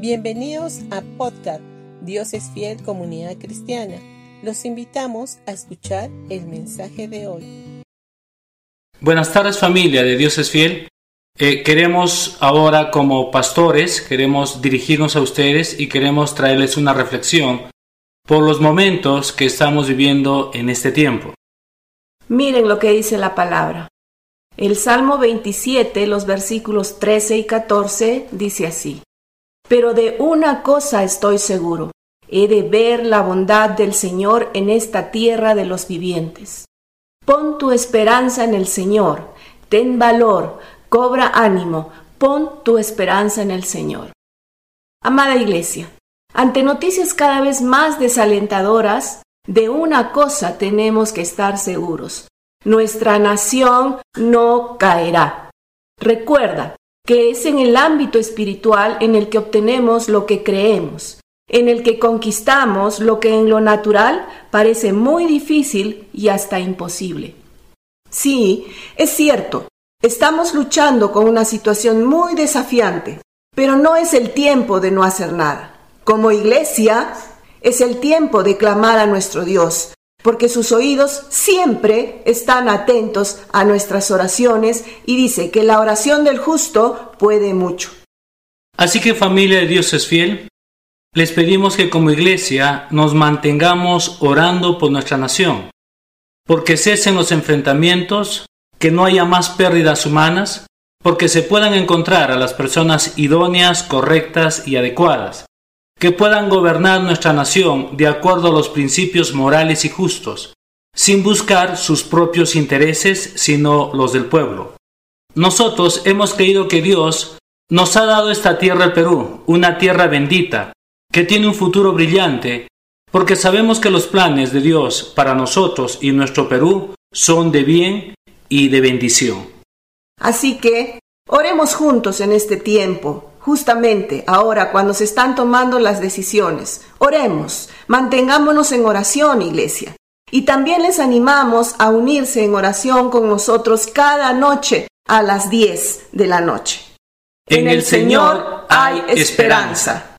Bienvenidos a Podcast Dios es fiel comunidad cristiana. Los invitamos a escuchar el mensaje de hoy. Buenas tardes familia de Dios es fiel. Eh, queremos ahora como pastores, queremos dirigirnos a ustedes y queremos traerles una reflexión por los momentos que estamos viviendo en este tiempo. Miren lo que dice la palabra. El Salmo 27, los versículos 13 y 14, dice así. Pero de una cosa estoy seguro, he de ver la bondad del Señor en esta tierra de los vivientes. Pon tu esperanza en el Señor, ten valor, cobra ánimo, pon tu esperanza en el Señor. Amada Iglesia, ante noticias cada vez más desalentadoras, de una cosa tenemos que estar seguros. Nuestra nación no caerá. Recuerda, que es en el ámbito espiritual en el que obtenemos lo que creemos, en el que conquistamos lo que en lo natural parece muy difícil y hasta imposible. Sí, es cierto, estamos luchando con una situación muy desafiante, pero no es el tiempo de no hacer nada. Como iglesia, es el tiempo de clamar a nuestro Dios, porque sus oídos siempre están atentos a nuestras oraciones y dice que la oración del justo puede mucho. Así que familia de Dios es fiel, les pedimos que como iglesia nos mantengamos orando por nuestra nación, porque cesen los enfrentamientos, que no haya más pérdidas humanas, porque se puedan encontrar a las personas idóneas, correctas y adecuadas, que puedan gobernar nuestra nación de acuerdo a los principios morales y justos, sin buscar sus propios intereses, sino los del pueblo. Nosotros hemos creído que Dios nos ha dado esta tierra al Perú, una tierra bendita, que tiene un futuro brillante, porque sabemos que los planes de Dios para nosotros y nuestro Perú son de bien y de bendición. Así que oremos juntos en este tiempo justamente ahora cuando se están tomando las decisiones. Oremos, mantengámonos en oración, iglesia. Y también les animamos a unirse en oración con nosotros cada noche a las 10 de la noche. En, el Señor hay esperanza.